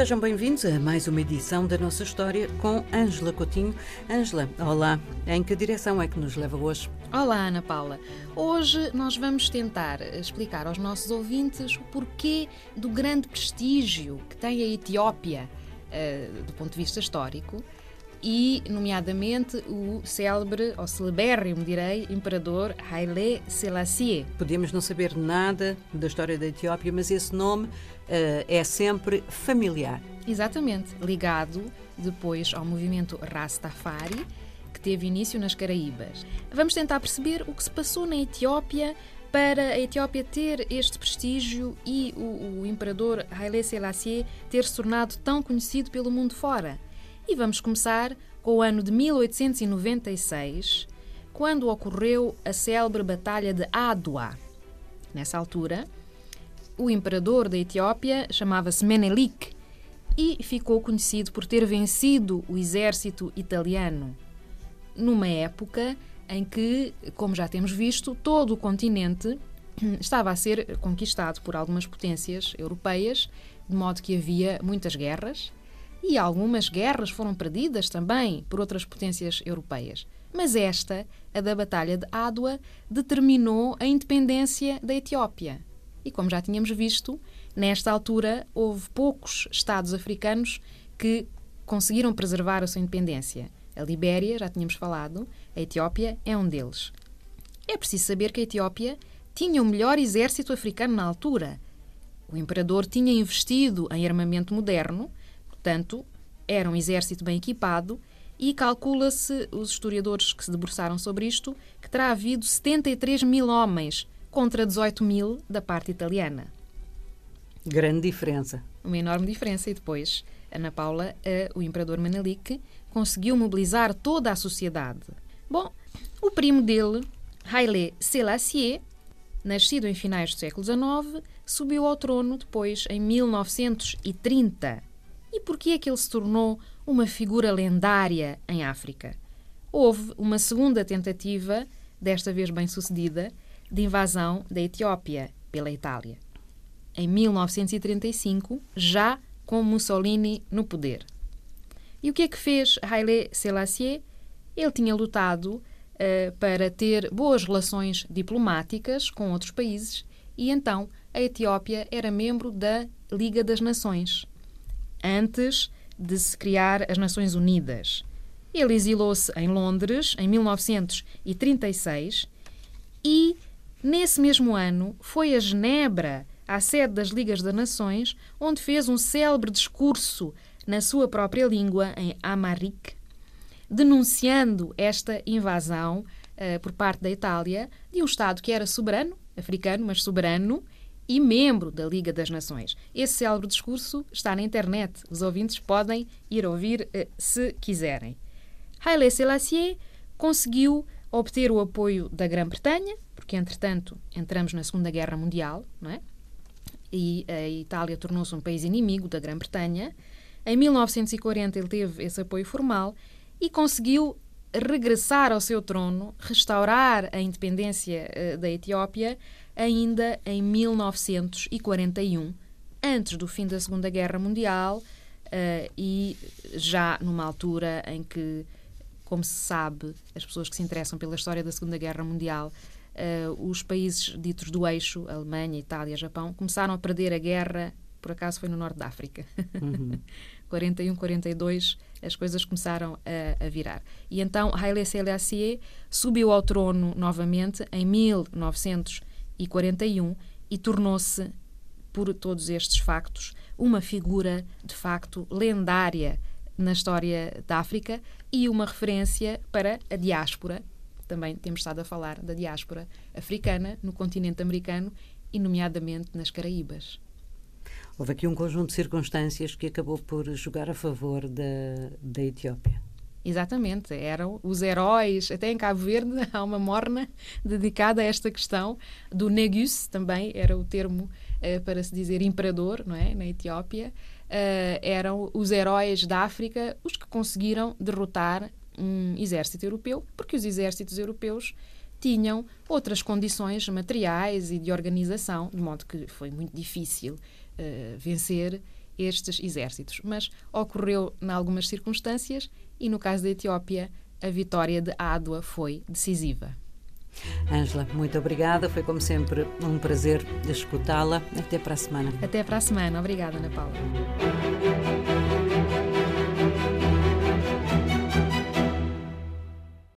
Sejam bem-vindos a mais uma edição da nossa história com Ângela Coutinho. Ângela, olá. Em que direção é que nos leva hoje? Olá, Ana Paula. Hoje nós vamos tentar explicar aos nossos ouvintes o porquê do grande prestígio que tem a Etiópia uh, do ponto de vista histórico e, nomeadamente, o célebre, ou celebérrimo, direi, imperador Haile Selassie. Podemos não saber nada da história da Etiópia, mas esse nome uh, é sempre familiar. Exatamente, ligado depois ao movimento Rastafari, que teve início nas Caraíbas. Vamos tentar perceber o que se passou na Etiópia para a Etiópia ter este prestígio e o, o imperador Haile Selassie ter se tornado tão conhecido pelo mundo fora. E vamos começar com o ano de 1896, quando ocorreu a célebre Batalha de Adwa. Nessa altura, o imperador da Etiópia chamava-se Menelik e ficou conhecido por ter vencido o exército italiano, numa época em que, como já temos visto, todo o continente estava a ser conquistado por algumas potências europeias, de modo que havia muitas guerras e algumas guerras foram perdidas também por outras potências europeias. Mas esta, a da Batalha de Adwa, determinou a independência da Etiópia. E como já tínhamos visto, nesta altura houve poucos Estados africanos que conseguiram preservar a sua independência. A Libéria, já tínhamos falado, a Etiópia é um deles. É preciso saber que a Etiópia tinha o melhor exército africano na altura. O imperador tinha investido em armamento moderno Portanto, era um exército bem equipado e calcula-se, os historiadores que se debruçaram sobre isto, que terá havido 73 mil homens contra 18 mil da parte italiana. Grande diferença. Uma enorme diferença. E depois, Ana Paula, o imperador Menelik, conseguiu mobilizar toda a sociedade. Bom, o primo dele, Haile Selassie, nascido em finais do século XIX, subiu ao trono depois em 1930 e por que é que ele se tornou uma figura lendária em África? Houve uma segunda tentativa, desta vez bem-sucedida, de invasão da Etiópia pela Itália. Em 1935, já com Mussolini no poder. E o que é que fez Haile Selassie? Ele tinha lutado uh, para ter boas relações diplomáticas com outros países e então a Etiópia era membro da Liga das Nações antes de se criar as Nações Unidas. Ele exilou-se em Londres em 1936 e, nesse mesmo ano, foi a Genebra, à sede das Ligas das Nações, onde fez um célebre discurso na sua própria língua, em Amharic, denunciando esta invasão uh, por parte da Itália de um Estado que era soberano, africano, mas soberano, e membro da Liga das Nações. Esse célebre discurso está na internet. Os ouvintes podem ir ouvir eh, se quiserem. Haile Selassie conseguiu obter o apoio da Grã-Bretanha, porque entretanto entramos na Segunda Guerra Mundial, não é? E a Itália tornou-se um país inimigo da Grã-Bretanha. Em 1940 ele teve esse apoio formal e conseguiu regressar ao seu trono, restaurar a independência uh, da Etiópia ainda em 1941, antes do fim da Segunda Guerra Mundial uh, e já numa altura em que, como se sabe, as pessoas que se interessam pela história da Segunda Guerra Mundial, uh, os países ditos do eixo, Alemanha, Itália, Japão, começaram a perder a guerra, por acaso foi no norte da África. Uhum. 41, 42, as coisas começaram a, a, virar. E então Haile Selassie subiu ao trono novamente em 1941 e 41 tornou-se, por todos estes factos, uma figura de facto lendária na história da África e uma referência para a diáspora. Também temos estado a falar da diáspora africana no continente americano e, nomeadamente, nas Caraíbas. Houve aqui um conjunto de circunstâncias que acabou por jogar a favor da, da Etiópia. Exatamente, eram os heróis. Até em Cabo Verde há uma morna dedicada a esta questão do Negus, também era o termo uh, para se dizer imperador, não é? Na Etiópia. Uh, eram os heróis da África os que conseguiram derrotar um exército europeu, porque os exércitos europeus tinham outras condições materiais e de organização, de modo que foi muito difícil uh, vencer estes exércitos. Mas ocorreu em algumas circunstâncias e, no caso da Etiópia, a vitória de Adwa foi decisiva. Ângela, muito obrigada. Foi, como sempre, um prazer escutá-la. Até para a semana. Até para a semana. Obrigada, Ana Paula.